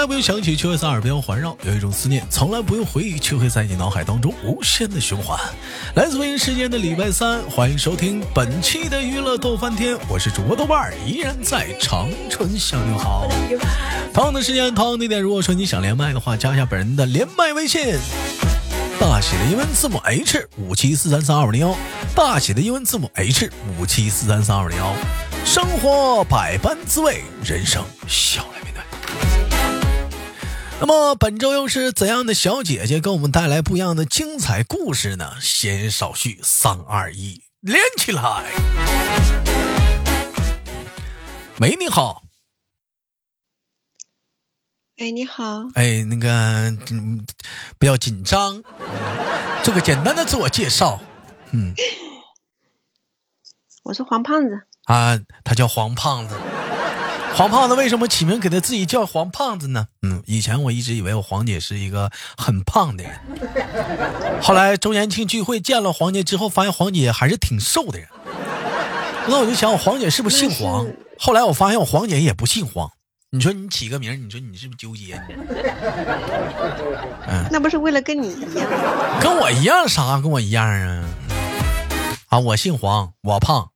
有一种声音从来不用想起，却会在耳边环绕；有一种思念从来不用回忆，却会在你脑海当中无限的循环。来自北京时间的礼拜三，欢迎收听本期的娱乐逗翻天，我是主播豆瓣儿，依然在长春向你好。同样的时间，同样地点，如果说你想连麦的话，加一下本人的连麦微信，大写的英文字母 H 五七四三三二五零幺，大写的英文字母 H 五七四三三二五零幺。生活百般滋味，人生笑。那么本周又是怎样的小姐姐给我们带来不一样的精彩故事呢？闲言少叙，三二一，连起来！喂，你好。哎，你好。哎，那个，嗯，不要紧张，做个简单的自我介绍。嗯，我是黄胖子。啊，他叫黄胖子。黄胖子为什么起名给他自己叫黄胖子呢？嗯，以前我一直以为我黄姐是一个很胖的人，后来周年庆聚会见了黄姐之后，发现黄姐还是挺瘦的人。那我就想，我黄姐是不是姓黄？后来我发现我黄姐也不姓黄。你说你起个名，你说你是不是纠结？嗯，那不是为了跟你一样？跟我一样啥？跟我一样啊？啊，我姓黄，我胖，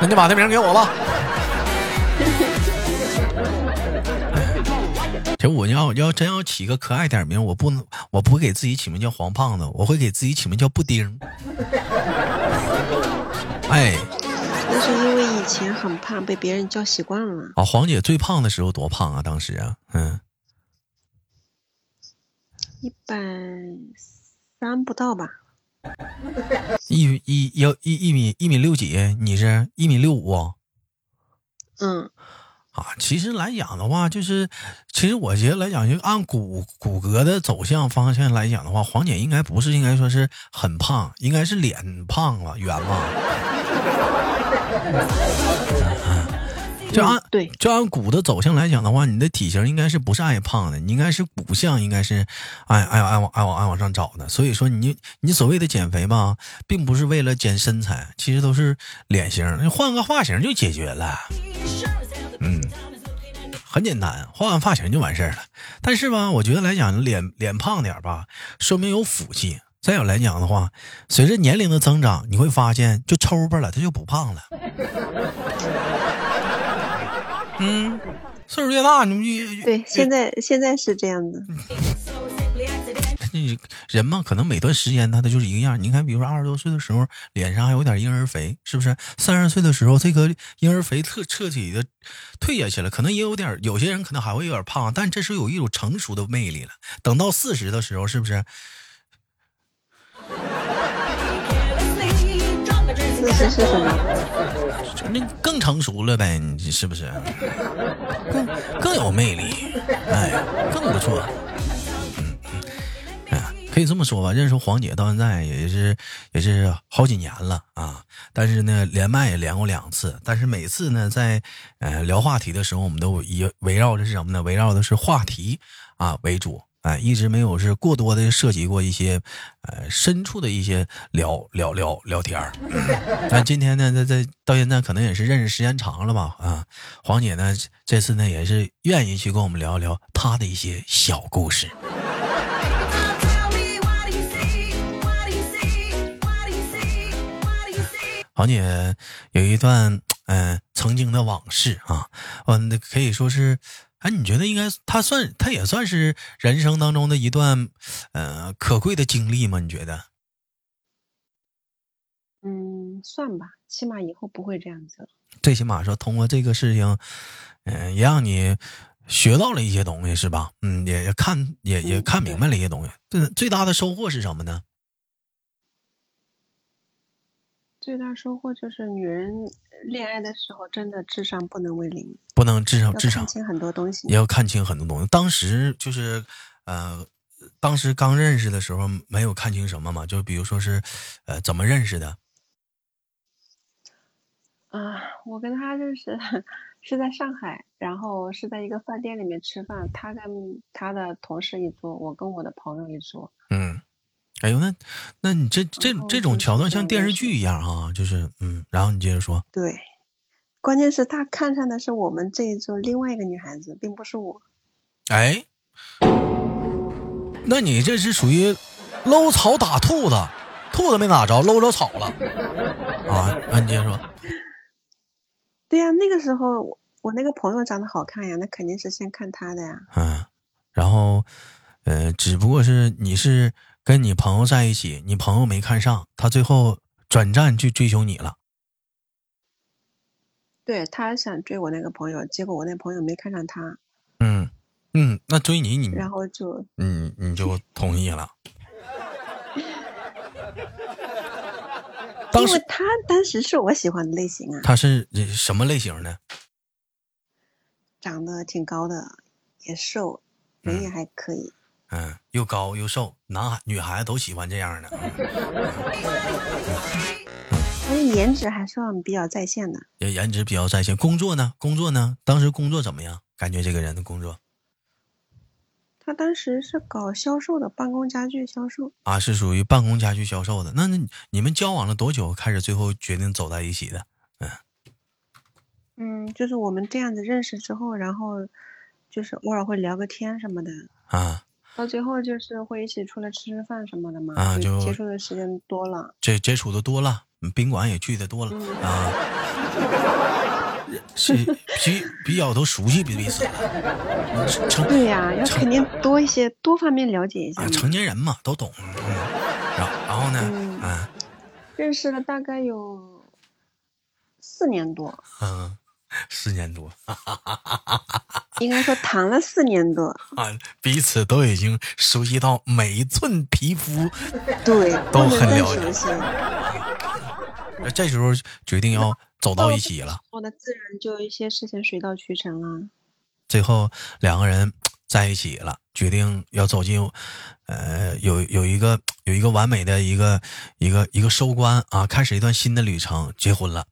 那你把这名给我吧。我要要真要起个可爱点名，我不能，我不会给自己起名叫黄胖子，我会给自己起名叫布丁。哎，那是因为以前很胖，被别人叫习惯了。啊，黄姐最胖的时候多胖啊？当时啊，嗯，一百三不到吧？一一要一一米一米六几？你是一米六五？嗯。啊，其实来讲的话，就是，其实我觉得来讲，就按骨骨骼的走向方向来讲的话，黄姐应该不是应该说是很胖，应该是脸胖了，圆了。就按对，就按骨的走向来讲的话，你的体型应该是不是爱胖的，你应该是骨相应该是爱爱爱往爱往爱往上找的。所以说，你你所谓的减肥吧，并不是为了减身材，其实都是脸型，你换个发型就解决了。嗯，很简单，换换发型就完事儿了。但是吧，我觉得来讲，脸脸胖点吧，说明有福气。再有来讲的话，随着年龄的增长，你会发现就抽巴了，他就不胖了。嗯，岁数越大，你们越对，现在现在是这样的。那人嘛，可能每段时间他他就是一个样。你看，比如说二十多岁的时候，脸上还有点婴儿肥，是不是？三十岁的时候，这个婴儿肥特彻底的退下去了，可能也有点，有些人可能还会有点胖，但这是有一种成熟的魅力了。等到四十的时候，是不是？四十是什么？那更成熟了呗，你是不是？更更有魅力，哎，更不错。可以这么说吧，认识黄姐到现在也是也是好几年了啊。但是呢，连麦也连过两次，但是每次呢，在呃聊话题的时候，我们都以围绕着是什么呢？围绕的是话题啊为主，哎，一直没有是过多的涉及过一些呃深处的一些聊聊聊聊天儿。但今天呢，在在到现在可能也是认识时间长了吧啊。黄姐呢，这次呢也是愿意去跟我们聊一聊她的一些小故事。黄姐有一段嗯曾经的往事啊，嗯，那可以说是，哎，你觉得应该他算，他也算是人生当中的一段呃可贵的经历吗？你觉得？嗯，算吧，起码以后不会这样子了。最起码说，通过这个事情，嗯，也让你学到了一些东西，是吧？嗯，也看也也看明白了一些东西。最最大的收获是什么呢？最大收获就是女人恋爱的时候，真的智商不能为零，不能智商智商看清很多东西，也要看清很多东西。当时就是，呃，当时刚认识的时候没有看清什么嘛，就比如说是，呃，怎么认识的？啊，我跟他认识是在上海，然后是在一个饭店里面吃饭，他跟他的同事一桌，我跟我的朋友一桌，嗯。哎呦，那，那你这这这种桥段像电视剧一样啊，就是嗯，然后你接着说。对，关键是他看上的是我们这一桌另外一个女孩子，并不是我。哎，那你这是属于搂草打兔子，兔子没打着，搂着草了啊？那你接着说。对呀，那个时候我我那个朋友长得好看呀，那肯定是先看他的呀。嗯，然后，呃，只不过是你是跟你朋友在一起，你朋友没看上，他最后转战去追求你了。对他想追我那个朋友，结果我那朋友没看上他。嗯嗯，那追你你然后就你你就同意了。当时因为他当时是我喜欢的类型啊，他是什么类型的？长得挺高的，也瘦，人也还可以。嗯，又高又瘦，男孩女孩子都喜欢这样的。而且颜值还算比较在线的。也颜值比较在线。工作呢？工作呢？当时工作怎么样？感觉这个人的工作他当时是搞销售的，办公家具销售。啊，是属于办公家具销售的。那那你们交往了多久，开始最后决定走在一起的？嗯嗯，就是我们这样子认识之后，然后就是偶尔会聊个天什么的，啊，到最后就是会一起出来吃吃饭什么的嘛。啊就接触的时间多了。这接触的多了，嗯宾馆也去的多了、嗯啊，是比比较都熟悉彼此成对呀、要肯定多一些，多方面了解一下啊，成年人嘛都懂。嗯，然后然后呢？嗯嗯认识了大概有四年多，嗯，四年多 应该说谈了四年多。啊，彼此都已经熟悉到每一寸皮肤。对，都很了解。那这时候决定要走到一起了。我的自然就一些事情水到渠成了。最后两个人在一起了，决定要走进，呃，有有一个有一个完美的一个一个一个收官啊，开始一段新的旅程，结婚了。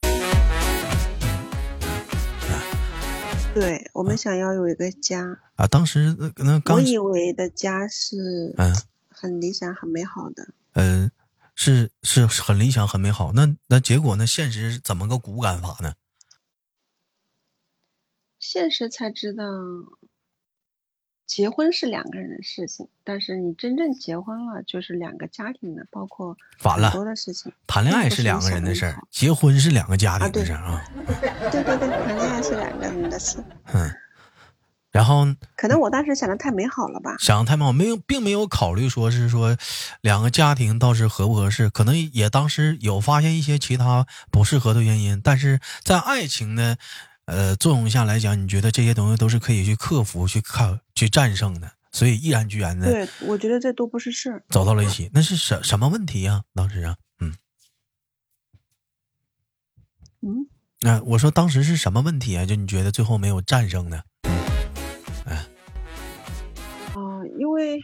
对我们想要有一个家，啊，当时那那刚我以为的家是嗯很理想、很美好的。嗯、是是很理想很美好，那那结果呢？现实是怎么个骨感法呢？现实才知道，结婚是两个人的事情，但是你真正结婚了，就是两个家庭的，包括反了很多的事情。谈恋爱是两个人的事儿结婚是两个家庭的事儿啊。对对对，谈恋爱是两个人的事。嗯，然后可能我当时想的太美好了吧？想的太美好，没有，并没有考虑说是说两个家庭倒是合不合适，可能也当时有发现一些其他不适合的原因，但是在爱情的呃作用下来讲，你觉得这些东西都是可以去克服、去看、去战胜的，所以毅然决然的对，我觉得这都不是事儿。走到了一起。那是什什么问题呀、当时啊，嗯，嗯，那、我说当时是什么问题啊？就你觉得最后没有战胜的？啊、因为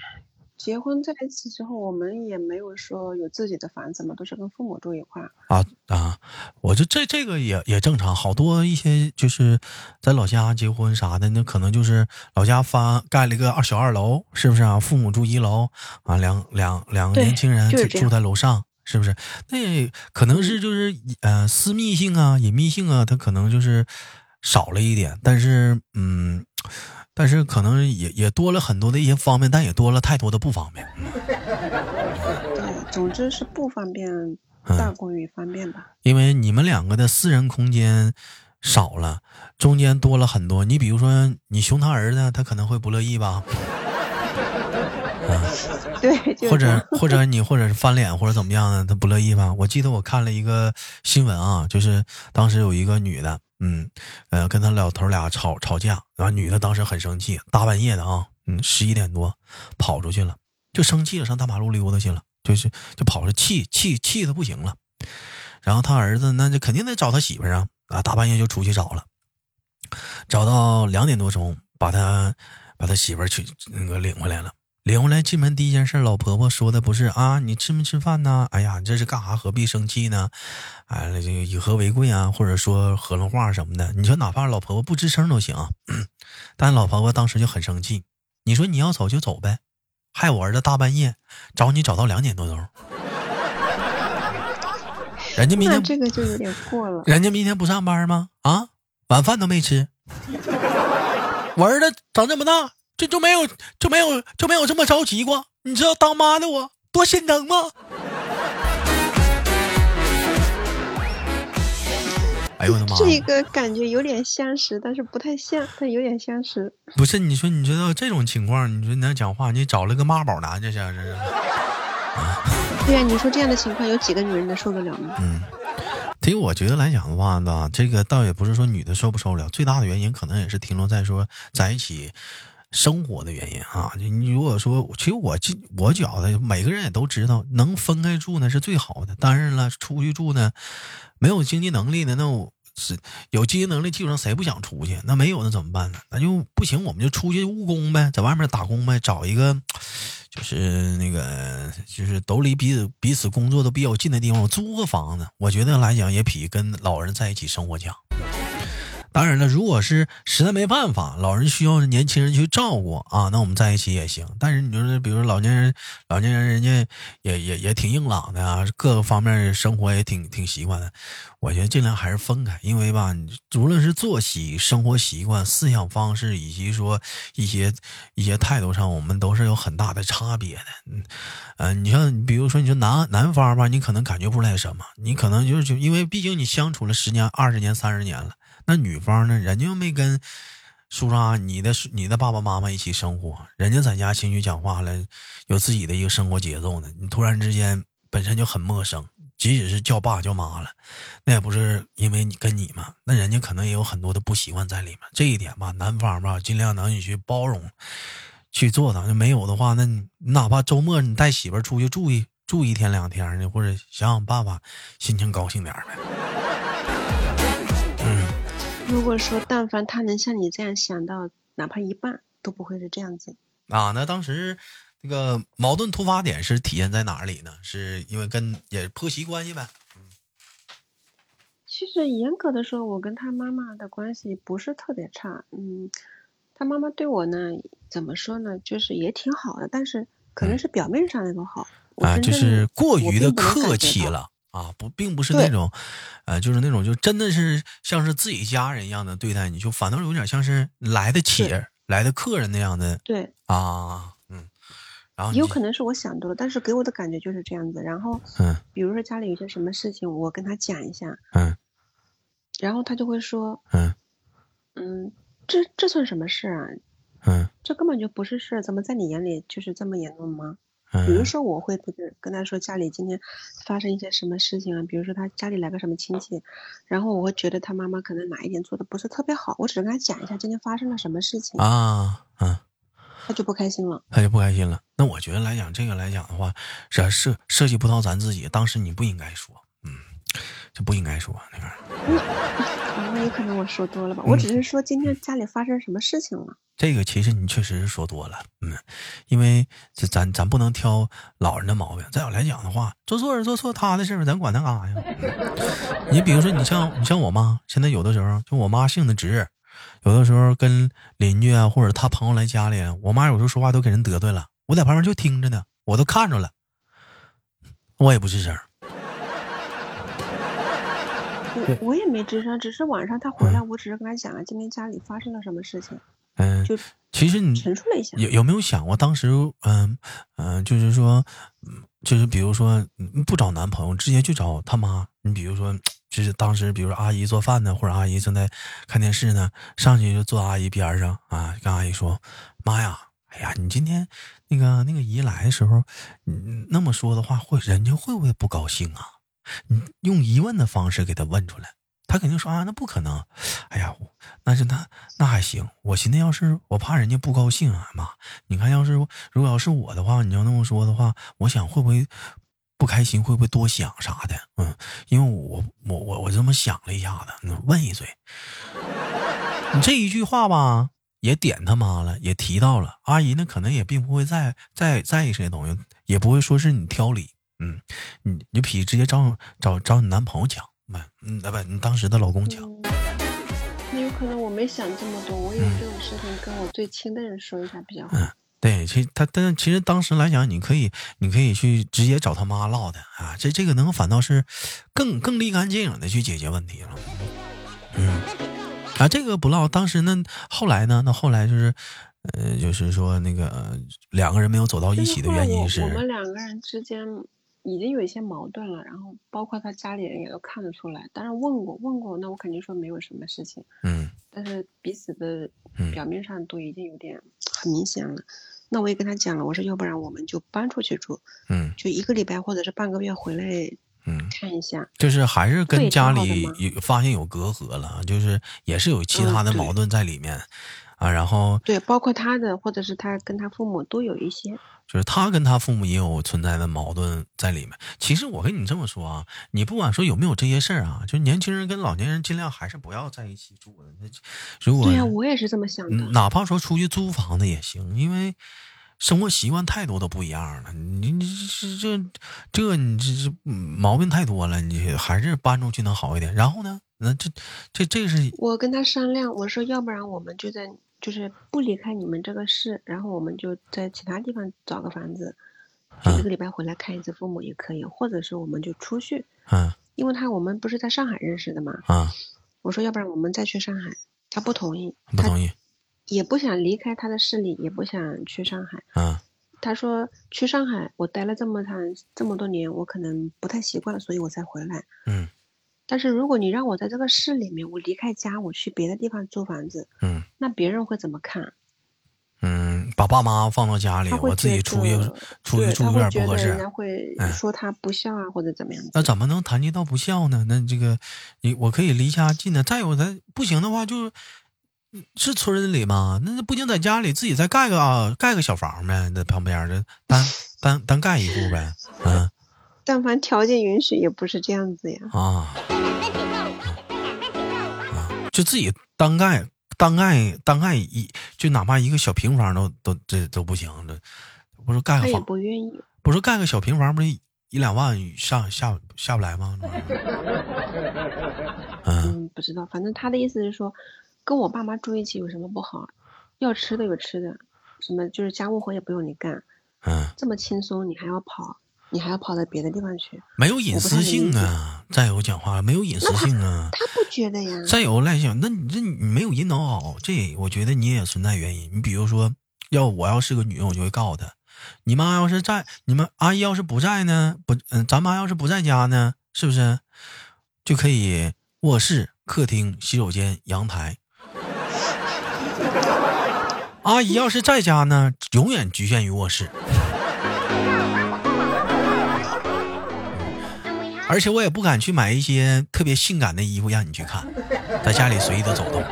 结婚在一起之后，我们也没有说有自己的房子嘛，都是跟父母住一块儿。啊啊！我就这这个也也正常，好多一些就是在老家结婚啥的，那可能就是老家发盖了一个二小二楼，是不是啊？父母住一楼啊，两两两个年轻人住在楼上，是不是？那可能是就是呃私密性啊、隐秘性啊，它可能就是少了一点，但是嗯，但是可能也也多了很多的一些方便，但也多了太多的不方便。对，总之是不方便嗯大过于方便吧。因为你们两个的私人空间少了，中间多了很多。你比如说，你熊他儿子，他可能会不乐意吧？对，就是或者或者你或者是翻脸或者怎么样的，他不乐意吧？我记得我看了一个新闻啊，就是当时有一个女的，嗯，呃，跟他老头俩吵吵架，然后女的当时很生气，大半夜的啊，嗯，十一点多跑出去了，就生气了，上大马路溜达去了，就是就跑着气气气的不行了。然后他儿子那就肯定得找他媳妇啊，啊，大半夜就出去找了，找到两点多钟，把他把他媳妇去那个领回来了。领回来进门第一件事，老婆婆说的不是啊，你吃没吃饭呢？哎呀，你这是干啥？何必生气呢？哎，这个以和为贵啊，或者说和了话什么的。你说哪怕老婆婆不吱声都行，但老婆婆当时就很生气。你说你要走就走呗，害我儿子大半夜找你找到两点多钟，人家明天这个就有点过了。人家明天不上班吗？啊，晚饭都没吃。我儿子长这么大，就就没有就没有就没有这么着急过。你知道当妈的我多心疼吗？哎呦我的妈！这个感觉有点相识，但是不太像，但有点相识。不是你说，你知道这种情况，你说你那讲话，你找了个妈宝男，这是这是。对呀，你说这样的情况，有几个女人能受得了呢？嗯，其实我觉得来讲的话呢，这个倒也不是说女的受不受了，最大的原因可能也是停留在说在一起生活的原因啊。你如果说，其实我我觉得每个人也都知道，能分开住呢是最好的。当然了，出去住呢，没有经济能力的那我。是有经济能力，基本上谁不想出去？那没有那怎么办呢？那就不行，我们就出去务工呗，在外面打工呗，找一个就是那个就是都离彼此彼此工作都比较近的地方，租个房子。我觉得来讲也比跟老人在一起生活强。当然了，如果是实在没办法，老人需要年轻人去照顾啊，那我们在一起也行。但是你说，比如说老年人，老年人人家也也也挺硬朗的啊，各个方面生活也挺挺习惯的。我觉得尽量还是分开，因为吧，无论是作息、生活习惯、思想方式，以及说一些一些态度上，我们都是有很大的差别的。嗯嗯，你像比如说，你说男男方吧，你可能感觉不出来什么，你可能就是就因为毕竟你相处了十年、二十年、三十年了。那女方呢？人家又没跟叔叔阿你的你的爸爸妈妈一起生活，人家在家情绪讲话了，有自己的一个生活节奏呢。你突然之间本身就很陌生，即使是叫爸叫妈了，那也不是因为你跟你嘛，那人家可能也有很多的不习惯在里面。这一点吧，男方吧尽量能你去包容，去做到。就没有的话，那你哪怕周末你带媳妇出去住一住一天两天的，或者想想办法，心情高兴点呗。如果说但凡他能像你这样想到，哪怕一半都不会是这样子啊。那当时那个矛盾突发点是体现在哪里呢？是因为跟也婆媳关系呗。其实严格的说，我跟他妈妈的关系不是特别差。嗯，他妈妈对我呢，怎么说呢？就是也挺好的，但是可能是表面上那种好啊，就是过于的客气了。啊，不，并不是那种，呃，就是那种，就真的是像是自己家人一样的对待你，就反倒有点像是来的企来的客人那样的。对啊，嗯，然后有可能是我想多了，但是给我的感觉就是这样子。然后，嗯，比如说家里有些什么事情，我跟他讲一下，嗯，然后他就会说，嗯，嗯，这这算什么事啊？嗯，这根本就不是事，怎么在你眼里就是这么严重吗？比如说，我会跟跟他说家里今天发生一些什么事情啊？比如说他家里来个什么亲戚，然后我会觉得他妈妈可能哪一点做的不是特别好，我只是跟他讲一下今天发生了什么事情啊，嗯，他就不开心了，他就不开心了。那我觉得来讲这个来讲的话，是涉涉及不到咱自己，当时你不应该说，嗯，就不应该说那个。那有可能我说多了吧？我只是说今天家里发生什么事情了。这个其实你确实是说多了，嗯，因为这咱咱不能挑老人的毛病。再有来讲的话，做错人做错他的事儿，咱管他干啥呀？你比如说，你像你像我妈，现在有的时候就我妈性子直，有的时候跟邻居啊或者他朋友来家里，我妈有时候说话都给人得罪了，我在旁边就听着呢，我都看着了，我也不吱声。我我也没吱声，只是晚上他回来，我只是跟他讲了今天家里发生了什么事情。嗯，就其实你陈述了一下，有有没有想过当时，嗯嗯，就是说，就是比如说不找男朋友，直接去找他妈。你比如说，就是当时，比如说阿姨做饭呢，或者阿姨正在看电视呢，上去就坐阿姨边上啊，跟阿姨说：“妈呀，哎呀，你今天那个那个姨来的时候，你那么说的话，会人家会不会不高兴啊？”你用疑问的方式给他问出来，他肯定说啊，那不可能。哎呀，那是那那还行。我寻思，要是我怕人家不高兴啊，妈，你看，要是如果要是我的话，你要那么说的话，我想会不会不开心？会不会多想啥的？嗯，因为我我我我这么想了一下子，问一嘴，你这一句话吧，也点他妈了，也提到了阿姨，那可能也并不会在在在意这些东西，也不会说是你挑理。嗯，你你比直接找找找你男朋友讲，不，嗯，不，你当时的老公讲。那有可能我没想这么多，我有这种事情跟我最亲的人说一下比较好。嗯，对，其实他，但其实当时来讲，你可以，你可以去直接找他妈唠的啊，这这个能反倒是更更立竿见影的去解决问题了。嗯，啊，这个不唠，当时那，后来呢，那后来就是。呃，就是说那个两个人没有走到一起的原因是，我们两个人之间已经有一些矛盾了，然后包括他家里人也都看得出来。当然问过问过，那我肯定说没有什么事情。嗯。但是彼此的表面上都已经有点很明显了。那我也跟他讲了，我说要不然我们就搬出去住。嗯。就一个礼拜或者是半个月回来。嗯。看一下。就是还是跟家里有发现有隔阂了，就是也是有其他的矛盾在里面。啊，然后对，包括他的，或者是他跟他父母都有一些，就是他跟他父母也有存在的矛盾在里面。其实我跟你这么说啊，你不管说有没有这些事儿啊，就年轻人跟老年人尽量还是不要在一起住的。那如果对呀，我也是这么想的。哪怕说出去租房子也行，因为生活习惯太多都不一样了。你你这这这你这这毛病太多了，你还是搬出去能好一点。然后呢，那这这这是我跟他商量，我说要不然我们就在。就是不离开你们这个市，然后我们就在其他地方找个房子，就一个礼拜回来看一次父母也可以，或者是我们就出去。嗯，因为他我们不是在上海认识的嘛。啊，我说要不然我们再去上海，他不同意，不同意，也不想离开他的势力，也不想去上海。啊，他说去上海，我待了这么长这么多年，我可能不太习惯，所以我才回来。嗯。但是如果你让我在这个市里面，我离开家，我去别的地方租房子，嗯，那别人会怎么看？嗯，把爸妈放到家里，我自己出去出去住有点不合适，人家会说他不孝啊，或者怎么样？那怎么能谈及到不孝呢？那这个，你我可以离家近的，再有咱不行的话，就是村里吗，那不行，在家里自己再盖个啊，盖个小房呗，在旁边的单单单盖一户呗，嗯。但凡条件允许，也不是这样子呀。啊，就自己单干、单干、单干一，就哪怕一个小平房都都这都不行。这不是盖个房，不愿意。不是盖个小平房，不是一两万上下下不来吗？嗯，不知道，反正他的意思是说，跟我爸妈住一起有什么不好？要吃的有吃的，什么就是家务活也不用你干。嗯，这么轻松，你还要跑？你还要跑到别的地方去？没有隐私性啊！再有讲话没有隐私性啊！他不觉得呀。再有赖性，那你这你没有引导好，这我觉得你也存在原因。你比如说，要我要是个女人，我就会告诉他，你妈要是在，你们阿姨要是不在呢？不，嗯，咱妈要是不在家呢？是不是就可以卧室、客厅、洗手间、阳台？阿姨要是在家呢，永远局限于卧室。而且我也不敢去买一些特别性感的衣服让你去看，在家里随意的走动。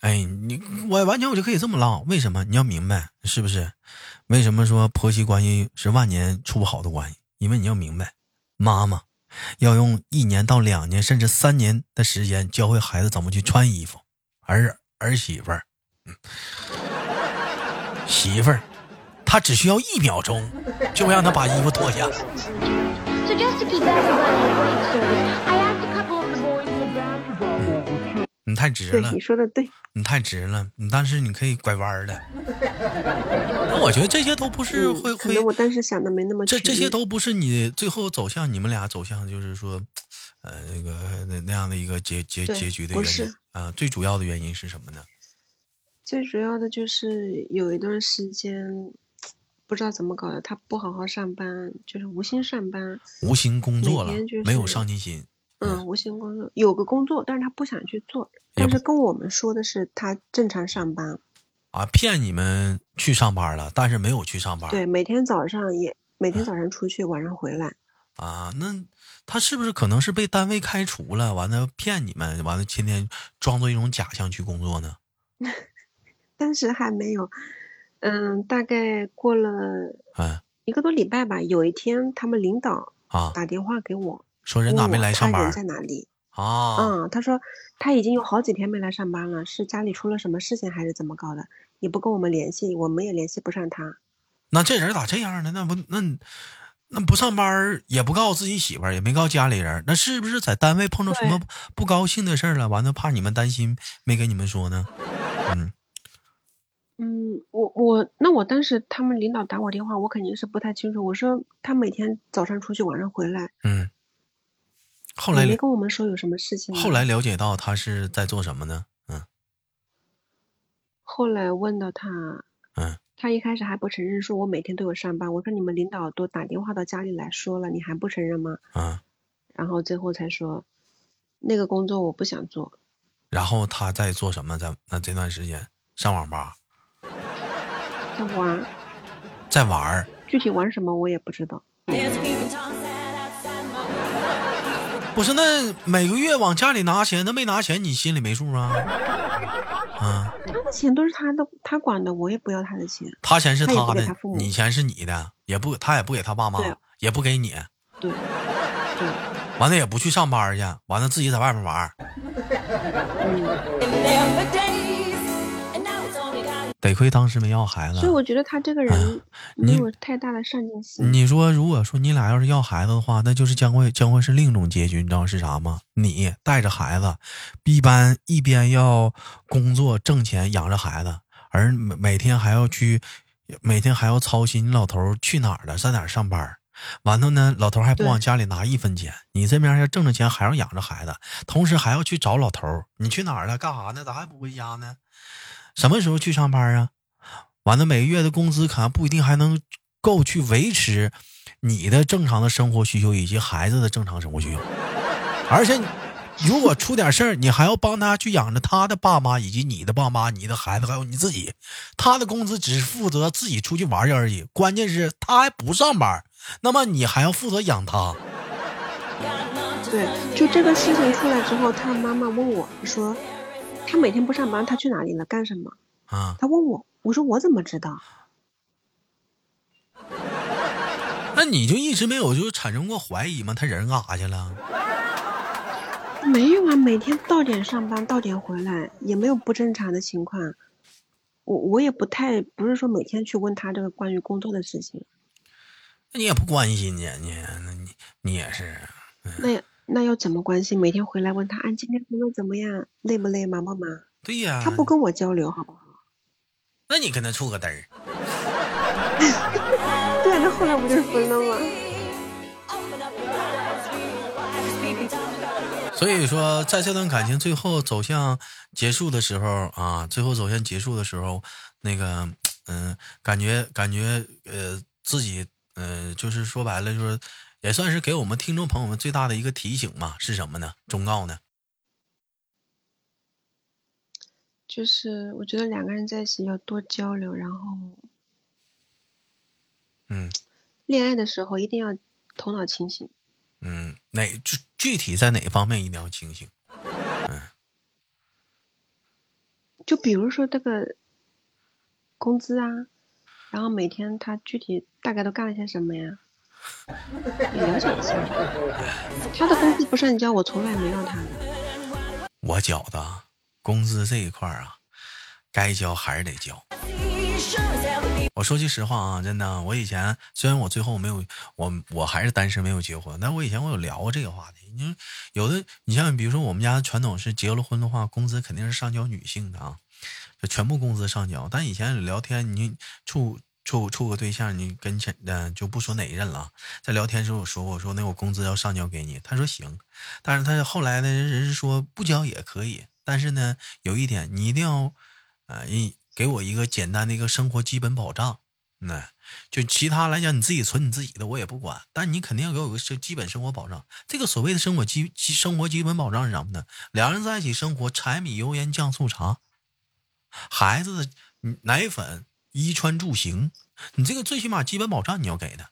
哎，你我完全我就可以这么唠，为什么？你要明白是不是？为什么说婆媳关系是万年处不好的关系？因为你要明白，妈妈要用一年到两年甚至三年的时间教会孩子怎么去穿衣服，而儿媳妇儿，媳妇儿。他只需要一秒钟，就让他把衣服脱下。你太直了，你说的对，你太直了，你但是你可以拐弯的。那我觉得这些都不是会会，我当时想的没那么。这这些都不是你最后走向你们俩走向，就是说，呃，那个那那样的一个结结结局的原因啊。最主要的原因是什么呢？最主要的就是有一段时间。不知道怎么搞的，他不好好上班，就是无心上班，无心工作了，没有上进心。嗯，无心工作，有个工作，但是他不想去做，但是跟我们说的是他正常上班。啊，骗你们去上班了，但是没有去上班。对，每天早上也每天早上出去，晚上回来。啊，那他是不是可能是被单位开除了？完了骗你们，完了天天装作一种假象去工作呢？当时还没有。嗯，大概过了嗯一个多礼拜吧。有一天，他们领导啊打电话给我，说人咋没来上班？在哪里？啊，嗯，他说他已经有好几天没来上班了，是家里出了什么事情还是怎么搞的？也不跟我们联系，我们也联系不上他。那这人咋这样呢？那不那那不上班也不告诉自己媳妇儿，也没告诉家里人，那是不是在单位碰到什么不高兴的事儿了？完了怕你们担心，没跟你们说呢？嗯。嗯，我我那我当时他们领导打我电话，我肯定是不太清楚。我说他每天早上出去，晚上回来。嗯，后来没跟我们说有什么事情。后来了解到他是在做什么呢？嗯，后来问到他，嗯，他一开始还不承认，说我每天都有上班。我说你们领导都打电话到家里来说了，你还不承认吗？嗯，然后最后才说，那个工作我不想做。然后他在做什么？在那这段时间上网吧，在玩，在玩。具体玩什么我也不知道。不是，那每个月往家里拿钱，那没拿钱，你心里没数啊？啊？他的钱都是他的，他管的，我也不要他的钱。他钱是他的，你钱是你的，也不，他也不给他爸妈，也不给你。对，对。完了也不去上班去，完了自己在外面玩。得亏当时没要孩子，所以我觉得他这个人没有太大的上进心。你说，如果说你俩要是要孩子的话，那就是将会将会是另一种结局，你知道是啥吗？你带着孩子，一般一边要工作挣钱养着孩子，而每每天还要去，每天还要操心你老头去哪儿了，在哪儿上班。完了呢，老头还不往家里拿一分钱，你这边要挣着钱还要养着孩子，同时还要去找老头。你去哪儿了？干啥呢？咋还不回家呢？什么时候去上班啊？完了，每个月的工资可能不一定还能够去维持你的正常的生活需求以及孩子的正常生活需求。而且，如果出点事儿，你还要帮他去养着他的爸妈以及你的爸妈、你的孩子还有你自己。他的工资只是负责自己出去玩去而已，关键是他还不上班。那么你还要负责养他，对，就这个事情出来之后，他妈妈问我说，他每天不上班，他去哪里了？干什么？啊？他问我，我说我怎么知道？那你就一直没有就产生过怀疑吗？他人干啥去了？没有啊，每天到点上班，到点回来，也没有不正常的情况。我我也不太不是说每天去问他这个关于工作的事情。那你也不关心呢，你，那你你也是。那那要怎么关心？每天回来问他，啊，今天工作怎么样？累不累？忙不忙？对呀。他不跟我交流，好不好？那你跟他处个嘚儿。对，那后来不就是分了吗？所以说，在这段感情最后走向结束的时候啊，最后走向结束的时候，那个，嗯，感觉感觉呃自己。嗯，就是说白了，就是也算是给我们听众朋友们最大的一个提醒嘛，是什么呢？忠告呢？就是我觉得两个人在一起要多交流，然后，嗯，恋爱的时候一定要头脑清醒。嗯，哪具具体在哪方面一定要清醒？嗯，就比如说这个工资啊。然后每天他具体大概都干了些什么呀？你了解一下。他的工资不是你交，我从来没要他的。我觉得工资这一块啊，该交还是得交。我说句实话啊，真的，我以前虽然我最后没有，我我还是单身没有结婚，但我以前我有聊过这个话题。你有的，你像比如说我们家传统是结了婚的话，工资肯定是上交女性的啊。就全部工资上交，但以前聊天，你处处处个对象，你跟前嗯就不说哪一任了，在聊天时候我说我说那我工资要上交给你，他说行，但是他后来呢人是说不交也可以，但是呢有一点你一定要，呃一给我一个简单的一个生活基本保障，那就其他来讲你自己存你自己的我也不管，但你肯定要给我个基本生活保障。这个所谓的生活基基生活基本保障是什么呢？两人在一起生活，柴米油盐酱醋茶。孩子的奶粉、衣穿住行，你这个最起码基本保障你要给的，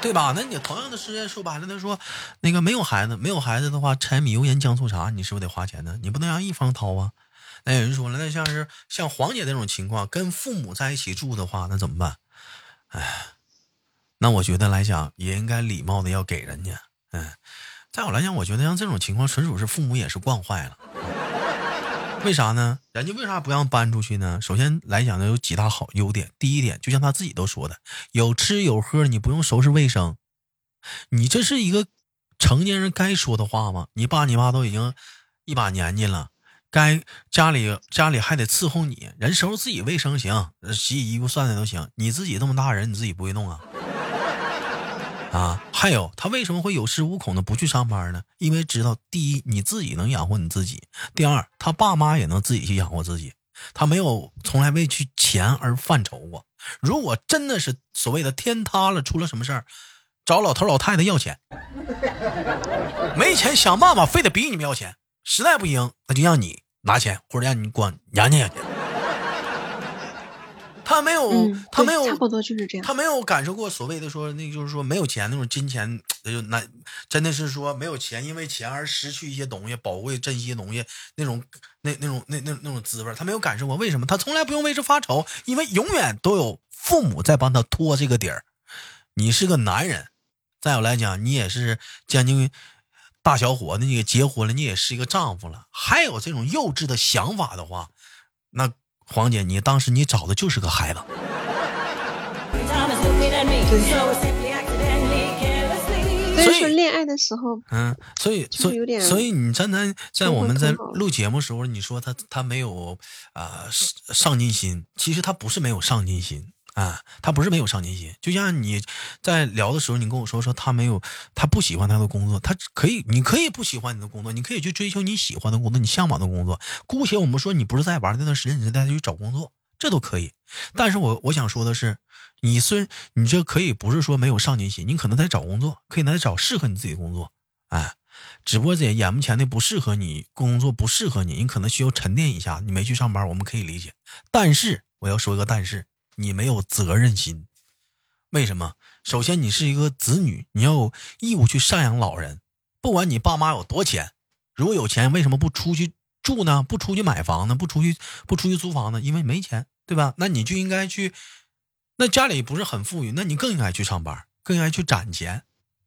对吧？那你同样的时间说白了，他说那个没有孩子，没有孩子的话，柴米油盐酱醋茶，你是不是得花钱呢？你不能让一方掏啊。那有人说了，那像是像黄姐那种情况，跟父母在一起住的话，那怎么办？哎，那我觉得来讲也应该礼貌的要给人家。嗯，在我来讲，我觉得像这种情况，纯属是父母也是惯坏了。为啥呢？人家为啥不让搬出去呢？首先来讲呢，有几大好优点。第一点，就像他自己都说的，有吃有喝，你不用收拾卫生。你这是一个成年人该说的话吗？你爸你妈都已经一把年纪了，该家里家里还得伺候你，人收拾自己卫生行，洗洗衣服涮涮都行。你自己这么大人，你自己不会弄啊？啊，还有他为什么会有恃无恐的不去上班呢？因为知道第一你自己能养活你自己，第二他爸妈也能自己去养活自己。他没有从来为去钱而犯愁过。如果真的是所谓的天塌了，出了什么事儿，找老头老太太要钱，没钱想办法，非得逼你们要钱，实在不行，那就让你拿钱，或者让你管娘家去。他没有，他没有，差不多就是这样。他没有感受过所谓的说，那就是说没有钱那种金钱，那就那真的是说没有钱，因为钱而失去一些东西，宝贵珍惜东西，那种那那种那那那种滋味，他没有感受过。为什么？他从来不用为这发愁，因为永远都有父母在帮他托这个底儿。你是个男人，再有来讲，你也是将近大小伙子，你也结婚了，你也是一个丈夫了，还有这种幼稚的想法的话，那。黄姐，你当时你找的就是个孩子，所以说恋爱的时候，嗯，所以所以所以你刚才在我们在录节目时候，你说他他没有啊上进心，其实他不是没有上进心。啊，他不是没有上进心，就像你在聊的时候，你跟我说说他没有，他不喜欢他的工作，他可以，你可以不喜欢你的工作，你可以去追求你喜欢的工作，你向往的工作。姑且我们说你不是在玩那段时间，你是带他去找工作，这都可以。但是我我想说的是，你虽你这可以不是说没有上进心，你可能在找工作，可以来找适合你自己的工作，哎，只不过这眼目前的不适合你工作，不适合你，你可能需要沉淀一下，你没去上班，我们可以理解。但是我要说一个但是。你没有责任心，为什么？首先，你是一个子女，你要有义务去赡养老人。不管你爸妈有多钱，如果有钱，为什么不出去住呢？不出去买房呢？不出去不出去租房呢？因为没钱，对吧？那你就应该去。那家里不是很富裕，那你更应该去上班，更应该去攒钱。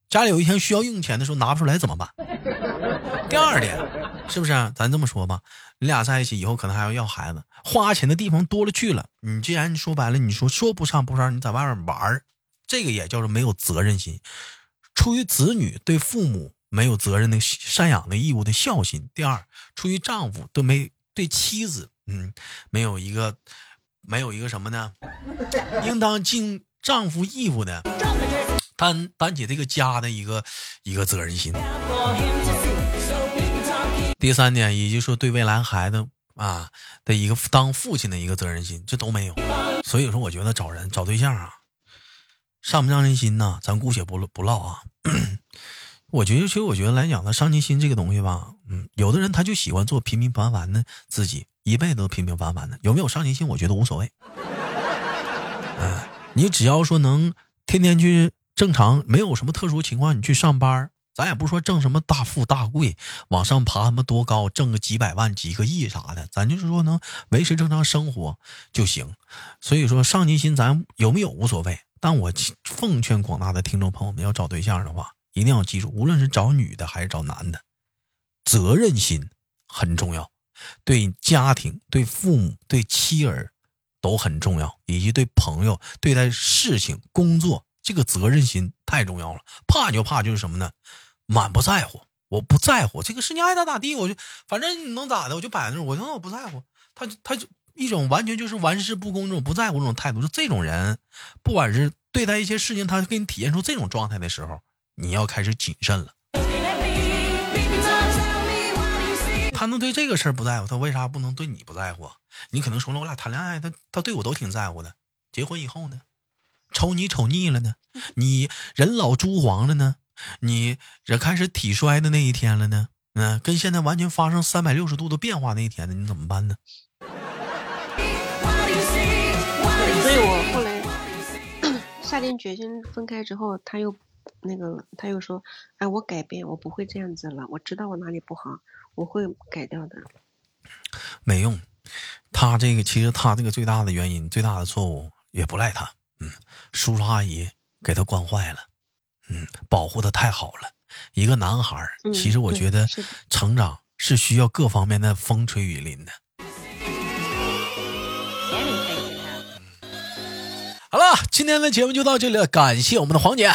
家里有一天需要用钱的时候拿不出来怎么办？第二点，是不是？咱这么说吧，你俩在一起以后可能还要要孩子，花钱的地方多了去了。你既然说白了，你说说不上不上，你在外面玩这个也叫做没有责任心，出于子女对父母没有责任的赡养的义务的孝心。第二，出于丈夫都没对妻子，嗯，没有一个没有一个什么呢？应当尽丈夫义务的。担担起这个家的一个一个责任心。第三点，也就是说对未来孩子啊的一个当父亲的一个责任心，这都没有。所以说，我觉得找人找对象啊，上不上进心呢？咱姑且不不唠啊。我觉得，其实我觉得来讲呢，上进心这个东西吧，嗯，有的人他就喜欢做平平凡凡的自己，一辈子都平平凡凡的。有没有上进心，我觉得无所谓。嗯，你只要说能天天去。正常没有什么特殊情况，你去上班，咱也不说挣什么大富大贵，往上爬他妈多高，挣个几百万、几个亿啥的，咱就是说能维持正常生活就行。所以说上进心咱有没有无所谓，但我奉劝广大的听众朋友们，要找对象的话，一定要记住，无论是找女的还是找男的，责任心很重要，对家庭、对父母、对妻儿都很重要，以及对朋友、对待事情、工作。这个责任心太重要了，怕就怕就是什么呢？满不在乎，我不在乎这个事，你爱咋咋地，我就反正你能咋的，我就摆那儿，我说我不在乎。他他就一种完全就是玩世不恭这种不在乎这种态度，就这种人，不管是对待一些事情，他给你体现出这种状态的时候，你要开始谨慎了。他能对这个事儿不在乎，他为啥不能对你不在乎？你可能说了，我俩谈恋爱，他他对我都挺在乎的。结婚以后呢？瞅你瞅腻了呢，你人老珠黄了呢，你这开始体衰的那一天了呢，嗯，跟现在完全发生三百六十度的变化那一天呢，你怎么办呢？所以我后来下定决心分开之后，他又那个他又说，哎，我改变，我不会这样子了，我知道我哪里不好，我会改掉的。没用，他这个其实他这个最大的原因，最大的错误也不赖他。嗯，叔叔阿姨给他惯坏了，嗯，保护的太好了。一个男孩其实我觉得成长是需要各方面的风吹雨淋的。好了，今天的节目就到这里了，感谢我们的黄姐。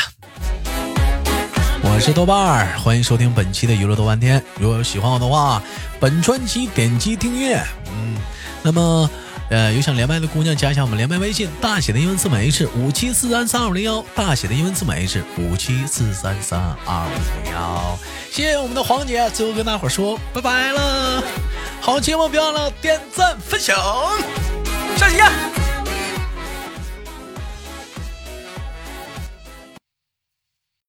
我是豆瓣儿，欢迎收听本期的娱乐豆瓣天。如果有喜欢我的话，本专辑点击订阅。嗯，那么。呃，有想连麦的姑娘，加一下我们连麦微信，大写的英文字母 H 五七四三三二零幺，大写的英文字母 H 五七四三三二零幺。谢谢我们的黄姐，最后跟大伙说拜拜了。好节目别忘了点赞分享，下期见。